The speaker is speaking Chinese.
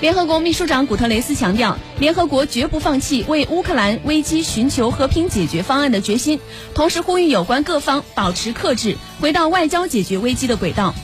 联合国秘书长古特雷斯强调联合国绝不放弃为乌克兰危机寻求和平解决方案的决心同时呼吁有关各方保持克制回到外交解决危机的轨道。